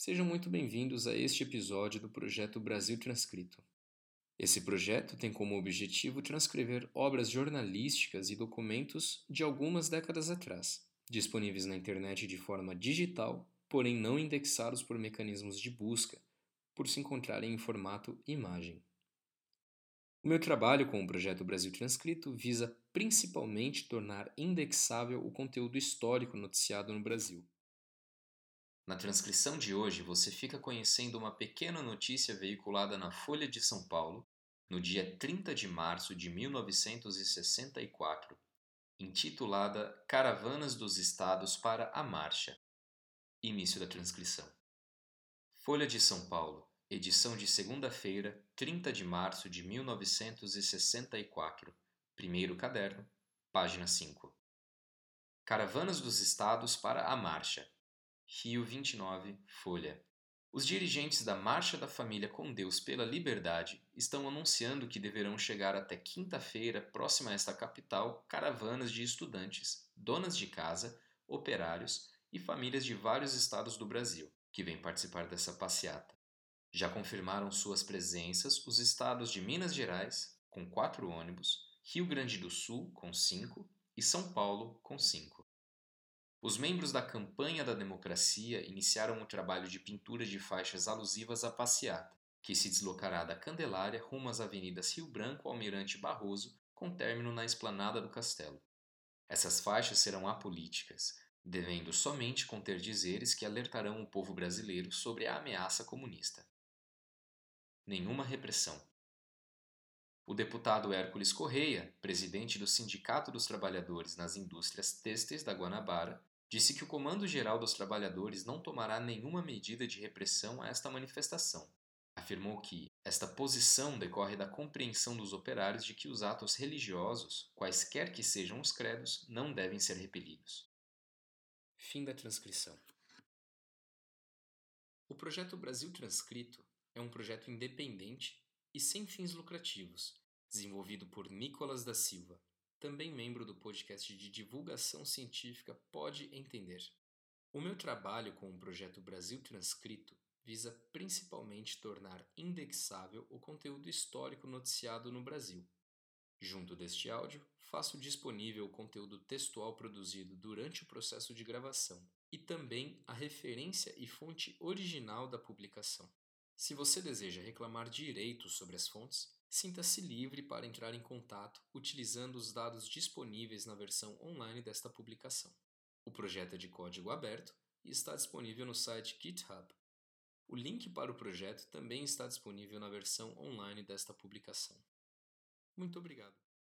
Sejam muito bem-vindos a este episódio do projeto Brasil Transcrito. Esse projeto tem como objetivo transcrever obras jornalísticas e documentos de algumas décadas atrás, disponíveis na internet de forma digital, porém não indexados por mecanismos de busca, por se encontrarem em formato imagem. O meu trabalho com o projeto Brasil Transcrito visa principalmente tornar indexável o conteúdo histórico noticiado no Brasil. Na transcrição de hoje, você fica conhecendo uma pequena notícia veiculada na Folha de São Paulo, no dia 30 de março de 1964, intitulada Caravanas dos Estados para a Marcha. Início da transcrição. Folha de São Paulo, edição de segunda-feira, 30 de março de 1964, primeiro caderno, página 5. Caravanas dos Estados para a Marcha. Rio 29, Folha. Os dirigentes da Marcha da Família com Deus pela Liberdade estão anunciando que deverão chegar até quinta-feira, próxima a esta capital, caravanas de estudantes, donas de casa, operários e famílias de vários estados do Brasil, que vêm participar dessa passeata. Já confirmaram suas presenças os estados de Minas Gerais, com quatro ônibus, Rio Grande do Sul, com cinco, e São Paulo, com cinco. Os membros da Campanha da Democracia iniciaram o trabalho de pintura de faixas alusivas à passeata, que se deslocará da Candelária rumo às avenidas Rio Branco Almirante Barroso, com término na esplanada do Castelo. Essas faixas serão apolíticas, devendo somente conter dizeres que alertarão o povo brasileiro sobre a ameaça comunista nenhuma repressão. O deputado Hércules Correia, presidente do Sindicato dos Trabalhadores nas Indústrias Têxteis da Guanabara, disse que o Comando Geral dos Trabalhadores não tomará nenhuma medida de repressão a esta manifestação. Afirmou que esta posição decorre da compreensão dos operários de que os atos religiosos, quaisquer que sejam os credos, não devem ser repelidos. Fim da transcrição. O projeto Brasil Transcrito é um projeto independente e sem fins lucrativos, desenvolvido por Nicolas da Silva, também membro do podcast de divulgação científica Pode Entender. O meu trabalho com o projeto Brasil Transcrito visa principalmente tornar indexável o conteúdo histórico noticiado no Brasil. Junto deste áudio, faço disponível o conteúdo textual produzido durante o processo de gravação e também a referência e fonte original da publicação. Se você deseja reclamar direitos sobre as fontes, sinta-se livre para entrar em contato utilizando os dados disponíveis na versão online desta publicação. O projeto é de código aberto e está disponível no site GitHub. O link para o projeto também está disponível na versão online desta publicação. Muito obrigado.